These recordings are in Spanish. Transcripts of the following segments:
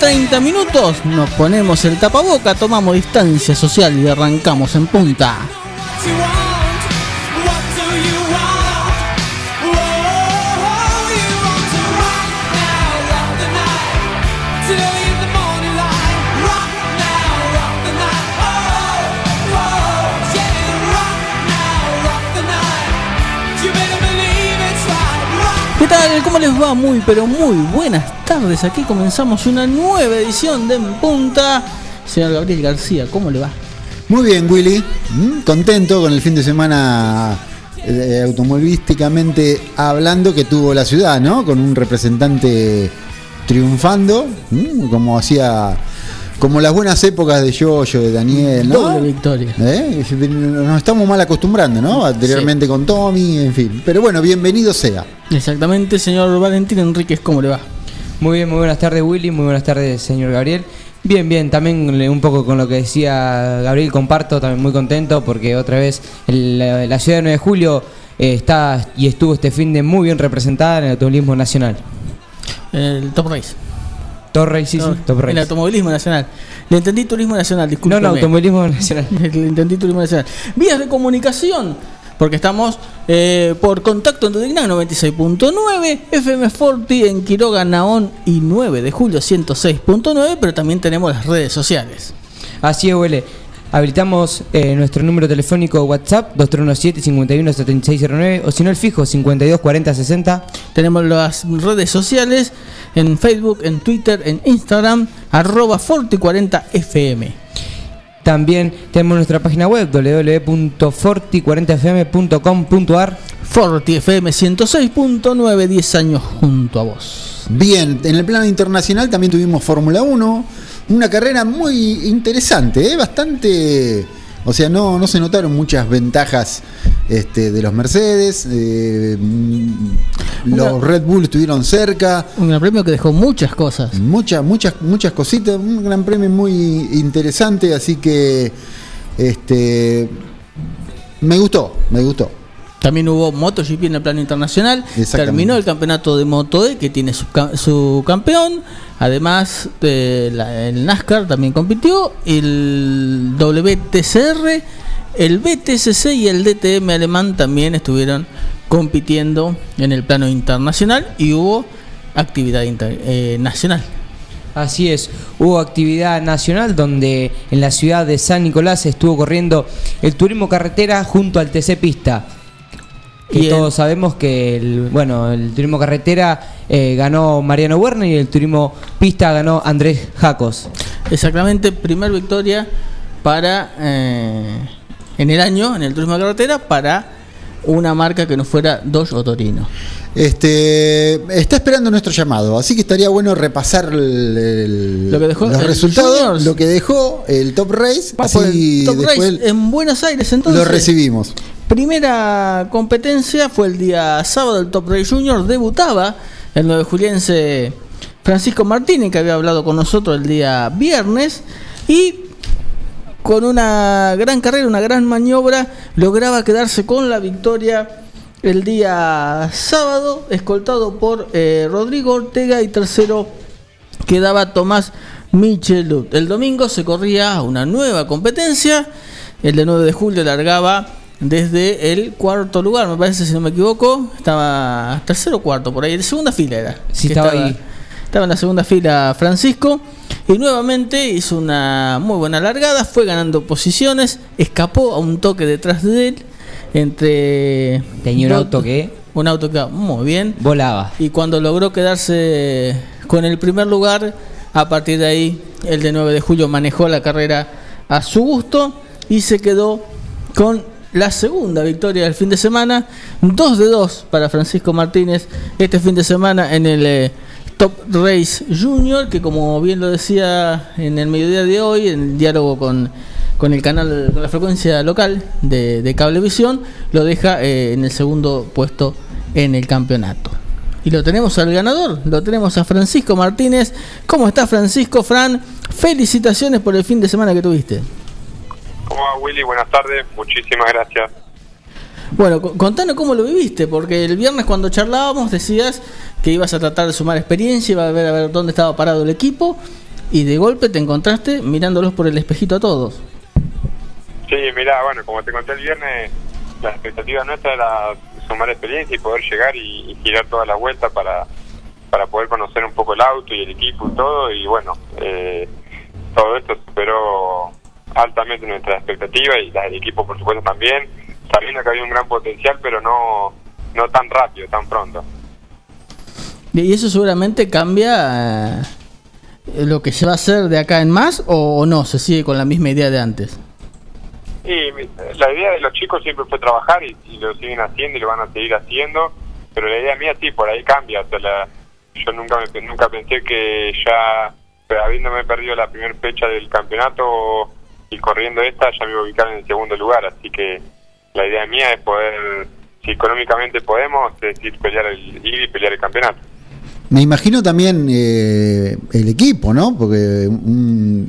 19.30 minutos. Nos ponemos el tapaboca, tomamos distancia social y arrancamos en punta. ¿Cómo les va? Muy, pero muy buenas tardes. Aquí comenzamos una nueva edición de En Punta. Señor Gabriel García, ¿cómo le va? Muy bien, Willy. Mm, Contento con el fin de semana eh, automovilísticamente hablando que tuvo la ciudad, ¿no? Con un representante triunfando, mm, como hacía, como las buenas épocas de Yoyo, de Daniel, ¿no? Doble victoria. ¿Eh? Nos estamos mal acostumbrando, ¿no? Anteriormente con Tommy, en fin. Pero bueno, bienvenido sea. Exactamente, señor Valentín Enríquez, ¿cómo le va? Muy bien, muy buenas tardes Willy, muy buenas tardes señor Gabriel. Bien, bien, también un poco con lo que decía Gabriel, comparto, también muy contento porque otra vez la ciudad de 9 de julio eh, está y estuvo este fin de muy bien representada en el automovilismo nacional. El Top Race. Torre, sí, sí, Top Race. El automovilismo nacional. Le entendí turismo nacional, disculpe. No, no, automovilismo nacional. Le entendí turismo nacional. Vías de comunicación. Porque estamos eh, por contacto en Tudignan 96.9, FM Forti en Quiroga, Naón y 9 de julio 106.9, pero también tenemos las redes sociales. Así es, Willy. Habilitamos eh, nuestro número telefónico WhatsApp 2317-517609 o si no el fijo 524060. Tenemos las redes sociales en Facebook, en Twitter, en Instagram, arroba Forti40FM. También tenemos nuestra página web www.forti40fm.com.ar Forti FM 106.9, 10 años junto a vos. Bien, en el plano internacional también tuvimos Fórmula 1, una carrera muy interesante, ¿eh? bastante, o sea, no, no se notaron muchas ventajas este, de los Mercedes, eh, mm, los Red Bull estuvieron cerca, Un gran premio que dejó muchas cosas. muchas, muchas, muchas cositas, un gran premio muy interesante, así que este, me gustó, me gustó. También hubo MotoGP en el plano internacional. Terminó el campeonato de Moto E, que tiene su, su campeón. Además, de la- el NASCAR también compitió. El WTCR, el BTCC y el DTM alemán también estuvieron compitiendo en el plano internacional. Y hubo actividad inter- eh, nacional. Así es, hubo actividad nacional donde en la ciudad de San Nicolás estuvo corriendo el turismo carretera junto al TC Pista. Y Y el- todos sabemos que el, bueno, el turismo carretera eh, ganó Mariano Werner y el turismo pista ganó Andrés Jacos. Exactamente, primer victoria para eh, en el año en el turismo carretera para una marca que no fuera Dodge o Torino. Este, está esperando nuestro llamado, así que estaría bueno repasar el- el- Lo que dejó los el resultados, Juniors. lo que dejó el Top Race, así el Top después Race en Buenos Aires entonces. lo recibimos. Primera competencia fue el día sábado, el Top Race Junior debutaba el 9 juliense Francisco Martínez, que había hablado con nosotros el día viernes, y con una gran carrera, una gran maniobra, lograba quedarse con la victoria el día sábado, escoltado por eh, Rodrigo Ortega y tercero quedaba Tomás Michelut. El domingo se corría una nueva competencia. El de 9 de julio largaba desde el cuarto lugar, me parece, si no me equivoco. Estaba tercero o cuarto, por ahí, de segunda fila era. Sí, Que estaba ahí. Estaba en la segunda fila Francisco. Y nuevamente hizo una muy buena largada, fue ganando posiciones, escapó a un toque detrás de él. Entre. Tenía un auto que Un auto que muy bien volaba. y cuando logró quedarse con el primer lugar, a partir de ahí el de 9 de julio manejó la carrera a su gusto y se quedó con la segunda victoria del fin de semana, 2 de 2 para Francisco Martínez este fin de semana en el eh, Top Race Junior, que como bien lo decía en el mediodía de hoy, en el diálogo con, con el canal, con la frecuencia local de, Cablevisión, lo deja eh, en el segundo puesto en el campeonato. Y lo tenemos al ganador, lo tenemos a Francisco Martínez. ¿Cómo está Francisco? Fran, felicitaciones por el fin de semana que tuviste. ¿Cómo va Willy? Buenas tardes, muchísimas gracias. Bueno, co- contanos cómo lo viviste, porque el viernes cuando charlábamos decías que ibas a tratar de sumar experiencia, iba a ver a ver dónde estaba parado el equipo y de golpe te encontraste mirándolos por el espejito a todos. Sí, mira, bueno, como te conté el viernes, la expectativa nuestra era sumar experiencia y poder llegar y, girar toda la vuelta para, para poder conocer un poco el auto y el equipo y todo. Y bueno, eh, todo esto superó altamente nuestra expectativa y la del equipo, por supuesto, también, sabiendo que había un gran potencial, pero no, no tan rápido, tan pronto. Y eso seguramente cambia eh, lo que se va a hacer de acá en más o no, se sigue con la misma idea de antes. Y la idea de los chicos siempre fue trabajar y, lo siguen haciendo y lo van a seguir haciendo, pero la idea mía sí, por ahí cambia. O sea, yo nunca nunca pensé que ya, habiéndome perdido la primera fecha del campeonato y corriendo esta, ya me iba a ubicar en el segundo lugar. Así que la idea mía es poder, si económicamente podemos, es ir, pelear el, ir y pelear el campeonato. Me imagino también eh, el equipo, ¿no? Porque un,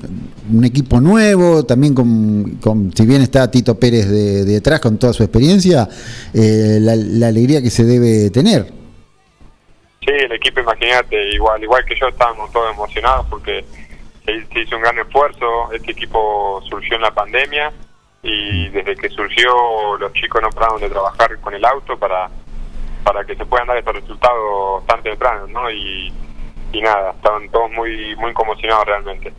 equipo nuevo, también con, si bien está Tito Pérez de, detrás con toda su experiencia, eh, la, alegría que se debe tener. Sí, el equipo, imagínate, igual, igual que yo, estábamos todos emocionados porque se, hizo un gran esfuerzo. Este equipo surgió en la pandemia y desde que surgió los chicos no pararon de trabajar con el auto para para que se puedan dar estos resultados tan tempranos, ¿no? Y, nada, estaban todos muy muy conmocionados realmente.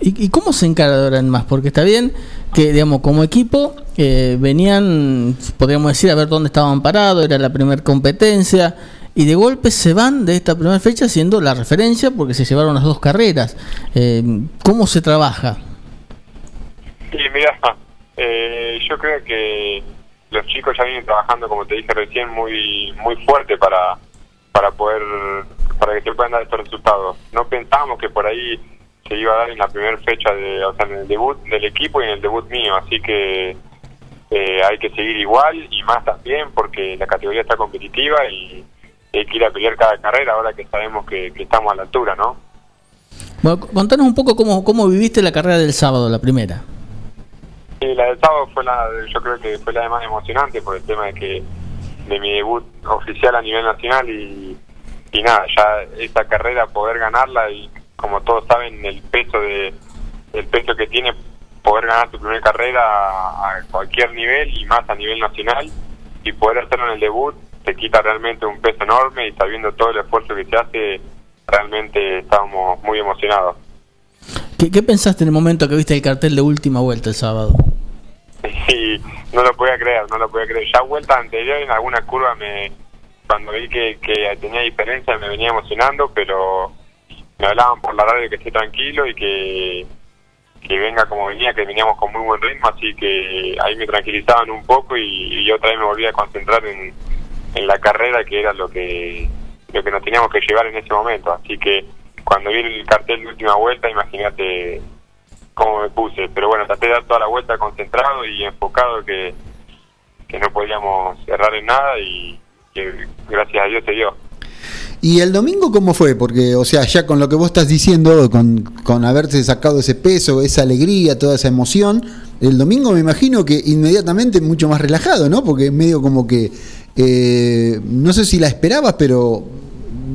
¿Y, cómo se encara más? Porque está bien que, digamos, como equipo eh, venían, podríamos decir, a ver dónde estaban parados, era la primera competencia, y de golpe se van de esta primera fecha siendo la referencia porque se llevaron las dos carreras. Eh, ¿Cómo se trabaja? Sí, mira, eh, yo creo que los chicos ya vienen trabajando, como te dije recién, muy muy fuerte para para poder para que se puedan dar estos resultados. No pensábamos que por ahí se iba a dar en la primera fecha de, o sea, en el debut del equipo y en el debut mío, así que eh, hay que seguir igual y más también porque la categoría está competitiva y hay que ir a pelear cada carrera ahora que sabemos que, que estamos a la altura, ¿no? Bueno, contanos un poco cómo, cómo viviste la carrera del sábado, la primera. Sí, la del sábado fue la, yo creo que fue la de más emocionante por el tema de que de mi debut oficial a nivel nacional y, y nada, ya esta carrera poder ganarla y como todos saben el peso de el peso que tiene poder ganar tu primera carrera a, cualquier nivel y más a nivel nacional y poder hacerlo en el debut te quita realmente un peso enorme y sabiendo todo el esfuerzo que se hace realmente estábamos muy emocionados. ¿Qué, ¿Qué pensaste en el momento que viste el cartel de última vuelta el sábado? Sí, no lo podía creer, no lo podía creer. Ya vuelta anterior en alguna curva me cuando vi que, que tenía diferencia me venía emocionando, pero me hablaban por la radio que esté tranquilo y que, que venga como venía, que veníamos con muy buen ritmo, así que ahí me tranquilizaban un poco y, y otra vez me volví a concentrar en, en la carrera que era lo que lo que nos teníamos que llevar en ese momento, así que cuando vi el cartel de última vuelta, imagínate cómo me puse. Pero bueno, traté de dar toda la vuelta concentrado y enfocado que, que no podíamos errar en nada y que gracias a Dios se dio. ¿Y el domingo cómo fue? Porque, o sea, ya con lo que vos estás diciendo, con, con haberse sacado ese peso, esa alegría, toda esa emoción, el domingo me imagino que inmediatamente mucho más relajado, ¿no? Porque medio como que, eh, no sé si la esperabas, pero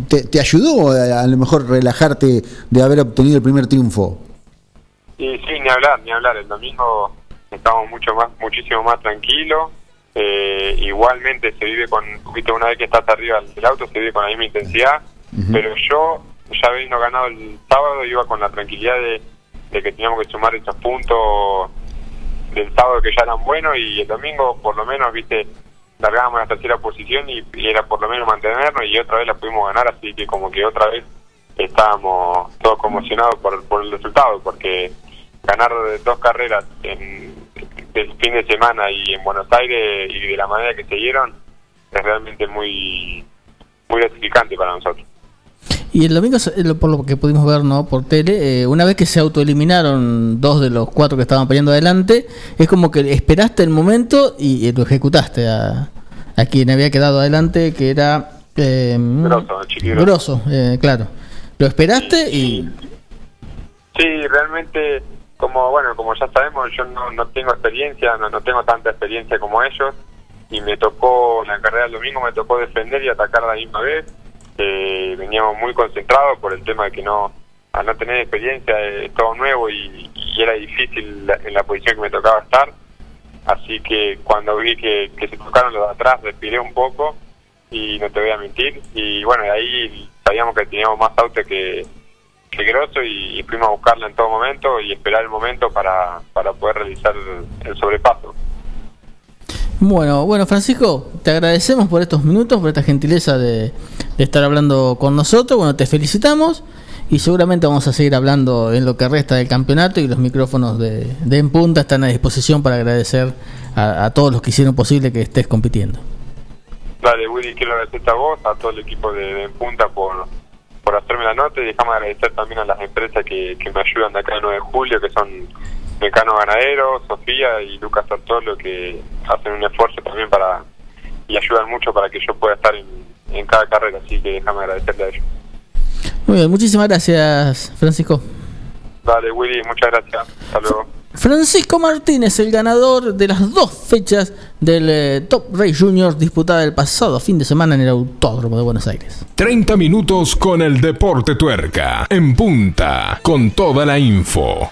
te, ayudó a, lo mejor relajarte de haber obtenido el primer triunfo. Sí, sí, ni hablar, ni hablar. El domingo estamos mucho más, muchísimo más tranquilos. Eh, igualmente se vive con, viste, una vez que estás arriba del auto, se vive con la misma intensidad. Pero yo, ya habiendo ganado el sábado, iba con la tranquilidad de, que teníamos que sumar estos puntos del sábado que ya eran buenos y el domingo, por lo menos, viste, largábamos la tercera posición y, era por lo menos mantenernos y otra vez la pudimos ganar, así que como que otra vez estábamos todos conmocionados por, por el resultado, porque ganar dos carreras en el fin de semana y en Buenos Aires y de la manera que se dieron es realmente muy muy gratificante para nosotros. Y el domingo, por lo que pudimos ver no por tele, eh, una vez que se autoeliminaron dos de los cuatro que estaban peleando adelante, es como que esperaste el momento y, lo ejecutaste a, a, quien había quedado adelante, que era... Eh, grosso, eh, claro. Lo esperaste y... Sí, realmente, como bueno como ya sabemos, yo no, no tengo experiencia, no, no tengo tanta experiencia como ellos, y me tocó, en la carrera del domingo me tocó defender y atacar a la misma vez eh, veníamos muy concentrados por el tema de que no, al no tener experiencia, es todo nuevo y, era difícil en la posición que me tocaba estar. Así que cuando vi que, se tocaron los de atrás, respiré un poco y no te voy a mentir. Y bueno, de ahí sabíamos que teníamos más auto que, que Grosso y, fuimos a buscarla en todo momento y esperar el momento para, para poder realizar el, sobrepaso. Bueno, bueno Francisco, te agradecemos por estos minutos, por esta gentileza de, de estar hablando con nosotros. Bueno, te felicitamos y seguramente vamos a seguir hablando en lo que resta del campeonato y los micrófonos de, En Punta están a disposición para agradecer a, todos los que hicieron posible que estés compitiendo. Dale, Willy, quiero agradecerte a vos, a todo el equipo de, En Punta por, por hacerme la nota y dejamos agradecer también a las empresas que, me ayudan de acá el 9 de julio, que son Mecano Ganadero, Sofía y Lucas Sartolo, que hacen un esfuerzo también para y ayudan mucho para que yo pueda estar en, en cada carrera, así que déjame agradecerle a ellos. Muy bien, muchísimas gracias, Francisco. Dale, Willy, muchas gracias. Hasta luego. Francisco Martínez, el ganador de las dos fechas del eh, Top Race Junior disputada el pasado fin de semana en el Autódromo de Buenos Aires. 30 minutos con el Deporte Tuerca, en punta, con toda la info.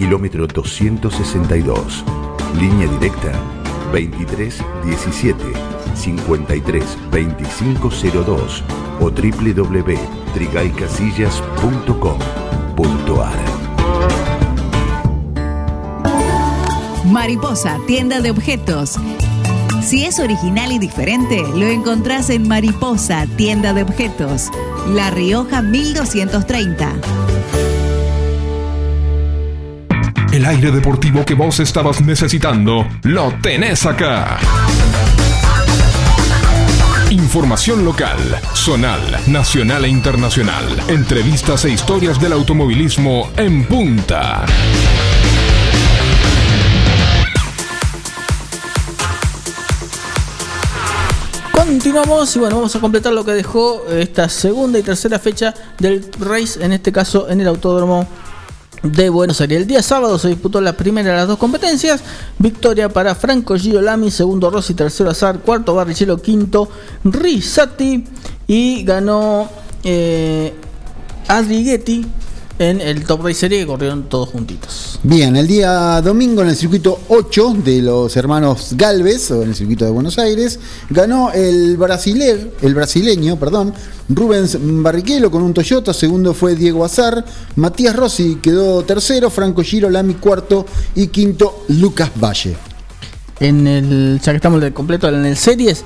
kilómetro 262. Línea directa 23 17 53 2502 o www.trigaycasillas.com.ar Mariposa, tienda de objetos. Si es original y diferente, lo encontrás en Mariposa, tienda de objetos. La Rioja 1230. El aire deportivo que vos estabas necesitando, lo tenés acá. Información local, zonal, nacional e internacional. Entrevistas e historias del automovilismo en punta. Continuamos y bueno, vamos a completar lo que dejó esta segunda y tercera fecha del race, en este caso en el Autódromo de Buenos Aires. El día sábado se disputó la primera de las dos competencias. Victoria para Franco Girolami, segundo Rossi, tercero Azar, cuarto Barrichello, quinto Risati y ganó eh, Adriguetti en el Top Race Serie que corrieron todos juntitos. Bien, el día domingo en el circuito 8 de los hermanos Galvez, o en el circuito de Buenos Aires, ganó el brasiler, el brasileño, perdón, Rubens Barrichello con un Toyota, segundo fue Diego Azar, Matías Rossi quedó tercero, Franco Giro Lami cuarto y quinto Lucas Valle. En el, ya que estamos de completo en el Series,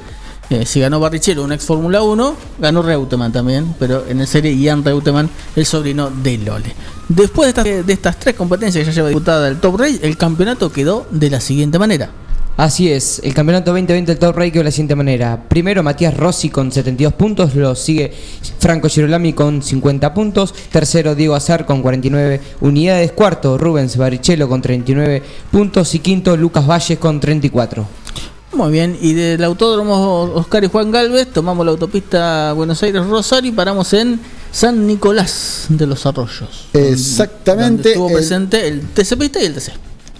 eh, si ganó Barrichello, un ex Fórmula 1, ganó Reutemann también, pero en el serie Ian Reutemann, el sobrino de Lole. Después de estas, de estas tres competencias que ya lleva disputada el Top Race, el campeonato quedó de la siguiente manera. Así es, el campeonato 2020 del Top Race quedó de la siguiente manera. Primero Matías Rossi con 72 puntos, lo sigue Franco Girolami con 50 puntos, tercero Diego Azar con 49 unidades, cuarto Rubens Barrichello con 39 puntos y quinto Lucas Valles con 34. Muy bien, y del autódromo Oscar y Juan Galvez tomamos la autopista Buenos Aires-Rosario y paramos en San Nicolás de los Arroyos. Exactamente. Estuvo el- presente el TC Pista y el TC.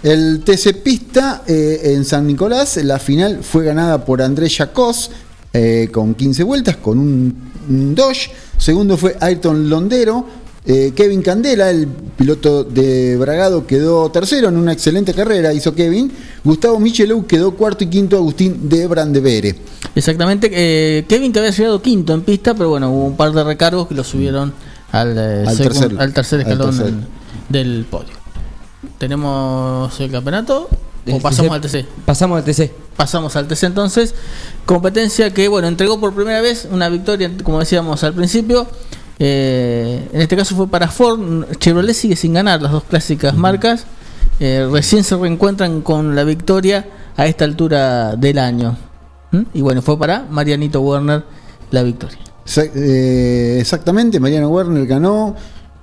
El TC Pista eh, en San Nicolás, la final fue ganada por Andrés Jacós eh, con 15 vueltas, con un, un Dodge. Segundo fue Ayrton Londero. Eh, Kevin Candela, el piloto de Bragado, quedó tercero en una excelente carrera, hizo Kevin. Gustavo Michelou quedó cuarto y quinto Agustín de Brandevere. Exactamente, eh, Kevin que había llegado quinto en pista, pero bueno, hubo un par de recargos que lo subieron al, eh, Al tercer- al tercer al escalón tercer. del podio. ¿Tenemos el campeonato? ¿O pasamos TC. al TC? Pasamos al TC. Pasamos al TC entonces. Competencia que, bueno, entregó por primera vez una victoria, como decíamos al principio. Eh, en este caso fue para Ford. Chevrolet sigue sin ganar las dos clásicas marcas. Eh, recién se reencuentran con la victoria a esta altura del año. ¿Mm? Y bueno, fue para Marianito Werner la victoria. Eh, exactamente, Mariano Werner ganó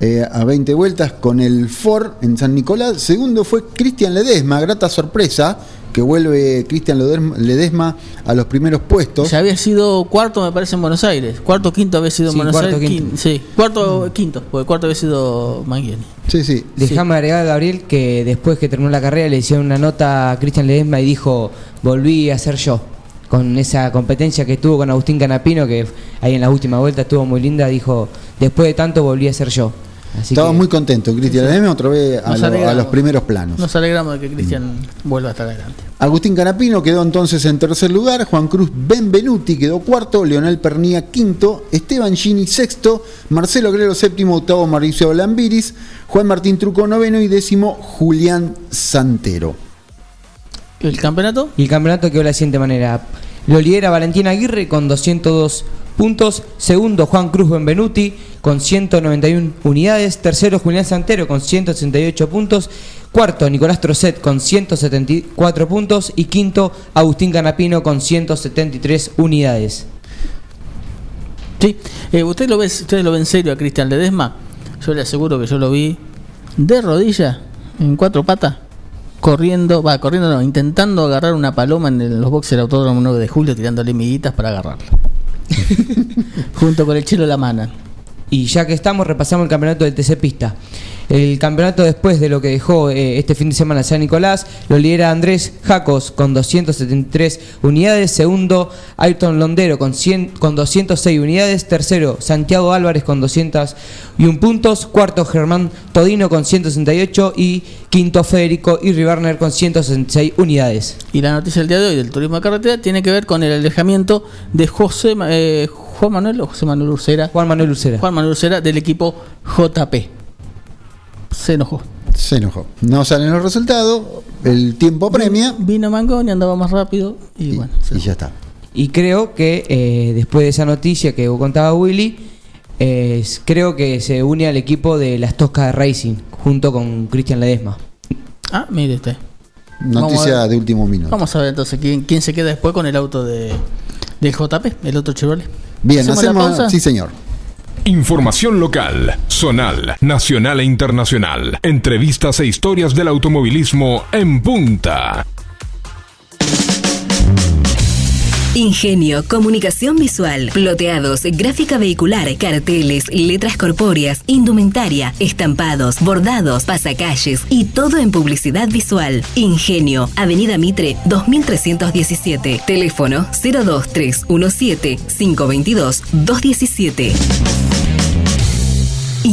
eh, a 20 vueltas con el Ford en San Nicolás. Segundo fue Cristian Ledesma, grata sorpresa que vuelve Cristian Ledesma- a los primeros puestos. Ya había sido cuarto, me parece, en Buenos Aires. Cuarto, quinto había sido en Sí, Buenos cuarto, Aires. quinto. quin- sí, cuarto, quinto, porque cuarto había sido Manguiani. Sí, sí. Déjame agregar, Gabriel, que después que terminó la carrera le hicieron una nota a Cristian Ledesma y dijo, volví a ser yo. Con esa competencia que tuvo con Agustín Canapino, que ahí en la última vuelta estuvo muy linda, dijo, después de tanto volví a ser yo. Así Estaba que- muy contento Cristian Ledesma otra vez a, lo- los primeros planos. Nos alegramos de que Cristian vuelva a estar adelante. Agustín Canapino quedó entonces en tercer lugar, Juan Cruz Benvenuti quedó cuarto, Leonel Pernía quinto, Esteban Gini sexto, Marcelo Guerrero séptimo, octavo Mauricio Lambiris, Juan Martín Truco noveno y décimo Julián Santero. ¿El campeonato? Y el campeonato quedó de la siguiente manera. Lo lidera Valentín Aguirre con 202 puntos. Segundo, Juan Cruz Benvenuti con 191 unidades. Tercero, Julián Santero con 168 puntos. Cuarto, Nicolás Trocet con 174 puntos. Y quinto, Agustín Canapino con 173 unidades. Sí. Eh, ¿usted lo ve, ¿Ustedes lo ven serio a Cristian Ledesma? Yo le aseguro que yo lo vi de rodilla, en cuatro patas, corriendo, va, corriendo no, intentando agarrar una paloma en los boxes del Autódromo 9 de Julio, tirándole miguitas para agarrarla. Junto con el Chelo La Mana. Y ya que estamos, repasamos el campeonato del TC Pista. El campeonato después de lo que dejó eh, este fin de semana San Nicolás, lo lidera Andrés Jacos con 273 unidades. Segundo, Ayrton Londero con, 100, con 206 unidades. Tercero, Santiago Álvarez con 201 puntos. Cuarto, Germán Todino con 168. Y quinto, Federico Irribarner con 166 unidades. Y la noticia del día de hoy del turismo de carretera tiene que ver con el alejamiento de José eh, Juan Manuel o José Manuel Ursera. Juan Manuel Lucera. Juan Manuel Ursera del equipo JP. Se enojó. Se enojó. No salen los resultados, el tiempo premia Vino Mangoni, andaba más rápido y, bueno. y ya está. Y creo que eh, después de esa noticia que contaba Willy, eh, creo que se une al equipo de las Toscas de Racing junto con Cristian Ledesma. Ah, mire usted. Noticia de último minuto. Vamos a ver entonces quién, quién se queda después con el auto de, del JP, el otro Chevrolet. Bien, ¿Hacemos la hacemos. pausa? Sí, señor. Información local, zonal, nacional e internacional. Entrevistas e historias del automovilismo en punta. Ingenio, comunicación visual, ploteados, gráfica vehicular, carteles, letras corpóreas, indumentaria, estampados, bordados, pasacalles y todo en publicidad visual. Ingenio, Avenida Mitre 2317, teléfono 02317 522 217.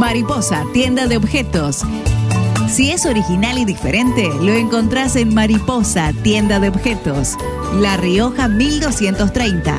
Mariposa, tienda de objetos. Si es original y diferente, lo encontrás en Mariposa, tienda de objetos. La Rioja 1230.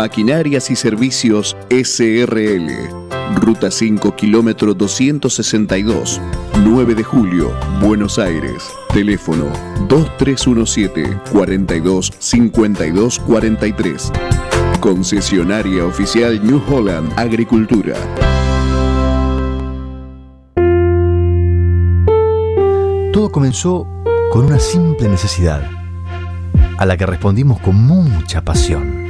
Maquinarias y Servicios SRL. Ruta 5, kilómetro 262, 9 de julio, Buenos Aires. Teléfono 2317 42 52 43. Concesionaria oficial New Holland Agricultura. Todo comenzó con una simple necesidad, a la que respondimos con mucha pasión,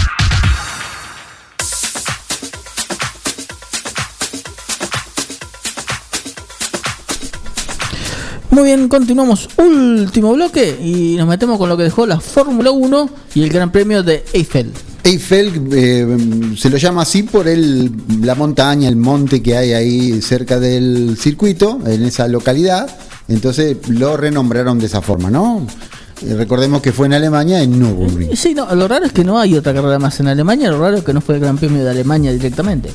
Muy bien, continuamos. Último bloque y nos metemos con lo que dejó la Fórmula 1 y el Gran Premio de Eiffel. Eiffel eh, se lo llama así por el, la montaña, el monte que hay ahí cerca del circuito, en esa localidad. Entonces lo renombraron de esa forma, ¿no? Eh, recordemos que fue en Alemania, en Nürburgring. Sí, no, lo raro es que no hay otra carrera más en Alemania, lo raro es que no fue el Gran Premio de Alemania directamente.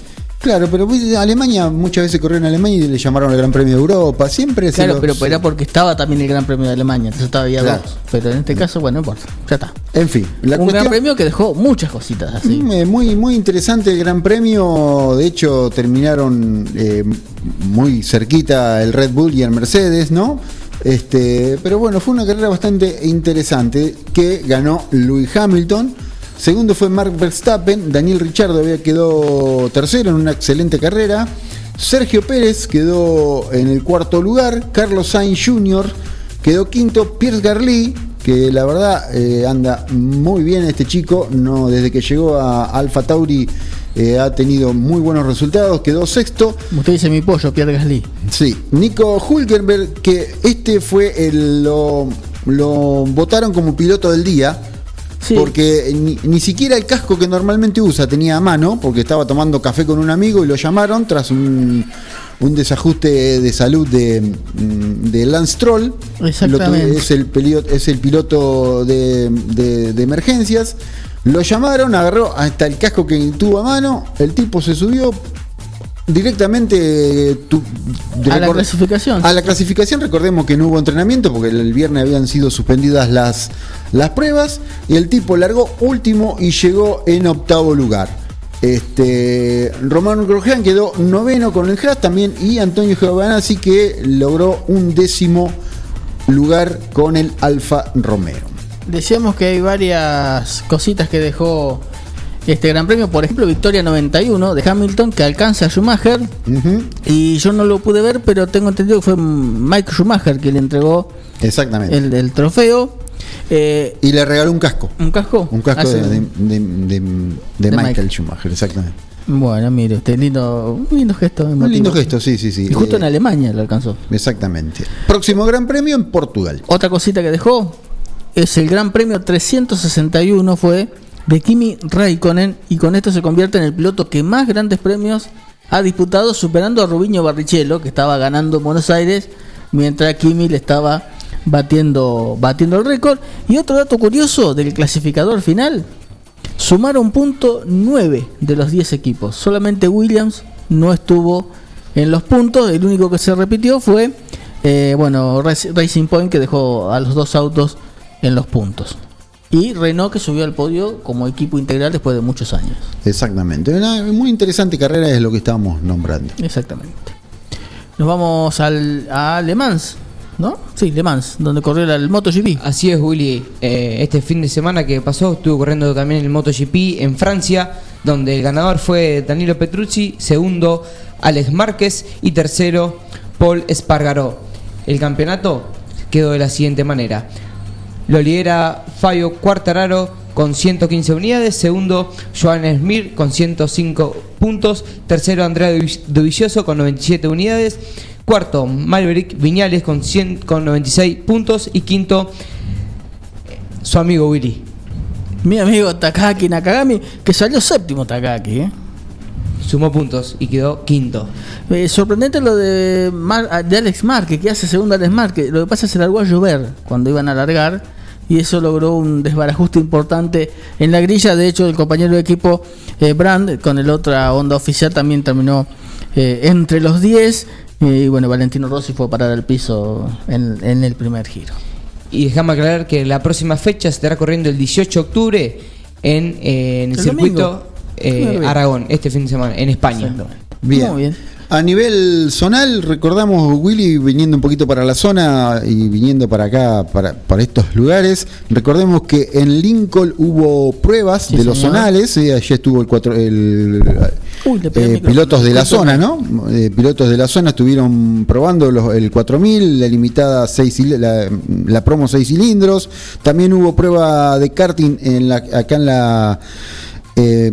Claro, pero Alemania muchas veces corrió en Alemania y le llamaron el Gran Premio de Europa. Siempre se Claro, lo- pero era porque estaba también el Gran Premio de Alemania, entonces todavía Claro. dos. Pero en este caso, bueno, no importa, ya está. En fin, la Un Gran Premio que dejó muchas cositas así. Mm, eh, Muy, muy interesante el Gran Premio. De hecho, terminaron eh, muy cerquita el Red Bull y el Mercedes, ¿no? Este, pero bueno, fue una carrera bastante interesante que ganó Lewis Hamilton Segundo fue Mark Verstappen. Daniel Richardo había quedó tercero en una excelente carrera. Sergio Pérez quedó en el cuarto lugar. Carlos Sainz Jr. quedó quinto. Pierce Garly, que la verdad eh, anda muy bien este chico. No, desde que llegó a Alfa Tauri eh, ha tenido muy buenos resultados. Quedó sexto. Usted dice mi pollo, Pierre Gasly. Sí, Nico Hulkenberg, que este fue el. Lo, lo votaron como piloto del día. Porque ni, ni siquiera el casco que normalmente usa tenía a mano, porque estaba tomando café con un amigo y lo llamaron tras un, un desajuste de salud de, mm, de Lance Troll. Exactamente. Lo- es, el piloto, es el piloto de, de- de emergencias. Lo llamaron, agarró hasta el casco que tuvo a mano, el tipo se subió directamente eh, A la clasificación. a la clasificación, recordemos que no hubo entrenamiento porque el viernes habían sido suspendidas las, las pruebas y el tipo largó último y llegó en octavo lugar. Este, Román Grosjean quedó noveno con el Haas también y Antonio Giovanazzi que logró un décimo lugar con el Alfa Romeo. Decíamos que hay varias cositas que dejó este Gran Premio. Por ejemplo, Victoria 91 de Hamilton que alcanza a Schumacher. Y yo no lo pude ver, pero tengo entendido que fue Mike Schumacher quien le entregó Exactamente. el, el trofeo. Eh, y le regaló un casco. ¿Un casco? Un casco Hace- de, de- de- de- de De Michael. Schumacher, exactamente. Bueno, mire, usted lindo, un lindo gesto. Un lindo gesto, sí, sí, sí. Y justo Eh, en Alemania lo alcanzó. Exactamente. Próximo Gran Premio en Portugal. Otra cosita que dejó es el Gran Premio 361 fue de Kimi Raikkonen y con esto se convierte en el piloto que más grandes premios ha disputado superando a Rubiño Barrichello que estaba ganando en Buenos Aires mientras Kimi le estaba batiendo batiendo el récord. Y otro dato curioso del clasificador final sumaron punto 9 de los 10 equipos. Solamente Williams no estuvo en los puntos el único que se repitió fue eh, bueno Rac- Racing Point que dejó a los dos autos en los puntos y Renault que subió al podio como equipo integral después de muchos años Exactamente. Una muy interesante carrera es lo que estábamos nombrando. Exactamente. Nos vamos al, a Le Mans, ¿no? Sí, Le Mans, donde corrió el MotoGP. Así es, Willy. Eh, este fin de semana que pasó estuvo corriendo también el MotoGP en Francia, donde el ganador fue Danilo Petrucci, segundo Alex Márquez y tercero Paul Espargaró. El campeonato quedó de la siguiente manera. Lo lidera Fabio Quartararo con 115 unidades, segundo Joan Smir con 105 puntos, tercero Andrea Dovi- Dovizioso con 97 unidades, cuarto Maverick Viñales con, 100, con 96 puntos y quinto eh, su amigo Willy. Mi amigo Takaki Nakagami, que salió séptimo Takaki, ¿eh? Sumó puntos y quedó quinto. Eh, sorprendente lo de, Mar- de Alex Marque, que hace segundo Alex Marque. Lo que pasa es que se largó a llover cuando iban a largar y eso logró un desbarajuste importante en la grilla. De hecho, el compañero de equipo eh, Brand, con el otra onda oficial, también terminó eh, entre los 10. Y bueno, Valentino Rossi fue a parar al piso en, en el primer giro. Y déjame aclarar que la próxima fecha se estará corriendo el 18 de octubre en, eh, en el, El circuito eh. Aragón, este fin de semana, en España. Bien. Muy bien. A nivel zonal, recordamos Willy viniendo un poquito para la zona y viniendo para acá, para, para estos lugares. Recordemos que en Lincoln hubo pruebas Sí, de los señor. zonales. eh, allí estuvo el, cuatro, el Uy, eh, pilotos de la zona, ¿no? Eh, pilotos de la zona estuvieron probando los- el 4000, la limitada 6 la, la promo 6 cilindros. También hubo prueba de karting en la, acá en la eh,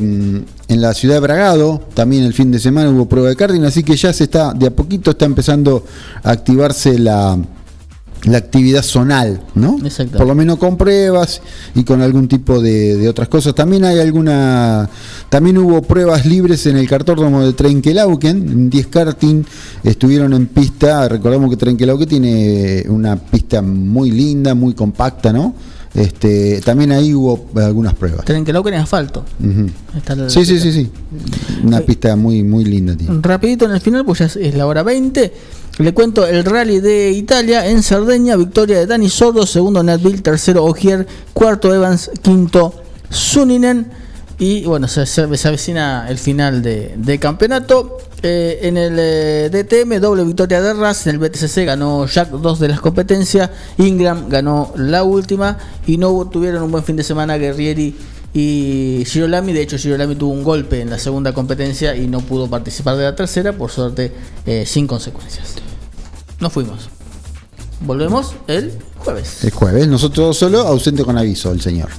en la ciudad de Bragado, también el fin de semana hubo prueba de karting, así que ya se está, de a poquito está empezando a activarse la, la actividad zonal, ¿no? Exacto. Por lo menos con pruebas y con algún tipo de, de otras cosas. También hay alguna, también hubo pruebas libres en el cartódromo de Trenkelauken, 10 karting estuvieron en pista, recordamos que Trenkelauken tiene una pista muy linda, muy compacta, ¿no? Este, también ahí hubo algunas pruebas. Tienen que lo en asfalto. La- Sí, sí, sí, sí. Una pista muy, muy linda. tiene. Rapidito en el final, pues ya es- la hora 20. Le cuento el rally de Italia en Cerdeña, victoria de Dani Sordo, segundo Netville, tercero Ogier, cuarto Evans, quinto Suninen. Y bueno, se, se- se avecina el final de, de campeonato. Eh, en el eh, DTM, doble victoria de Ras. En el BTCC ganó Jack dos de las competencias. Ingram ganó la última. Y no tuvieron un buen fin de semana Guerrieri Y Girolami, de hecho, Girolami tuvo un golpe en la segunda competencia y no pudo participar de la tercera, por suerte, eh, sin consecuencias. Nos fuimos. Volvemos el jueves. El jueves, nosotros solo, ausente con aviso, el señor.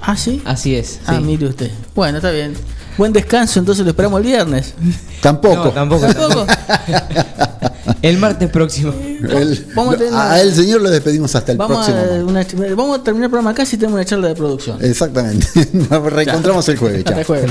Ah, sí. Así es. Ah, sí. mire usted. Bueno, está bien. Buen descanso, entonces lo esperamos el viernes. Tampoco. No, tampoco. ¿Tampoco? El martes próximo. El- Vamos a tener a el señor lo despedimos hasta el Vamos próximo. a, una- vamos a terminar el programa acá si tenemos una charla de producción. Exactamente. Nos reencontramos el jueves. Hasta el jueves.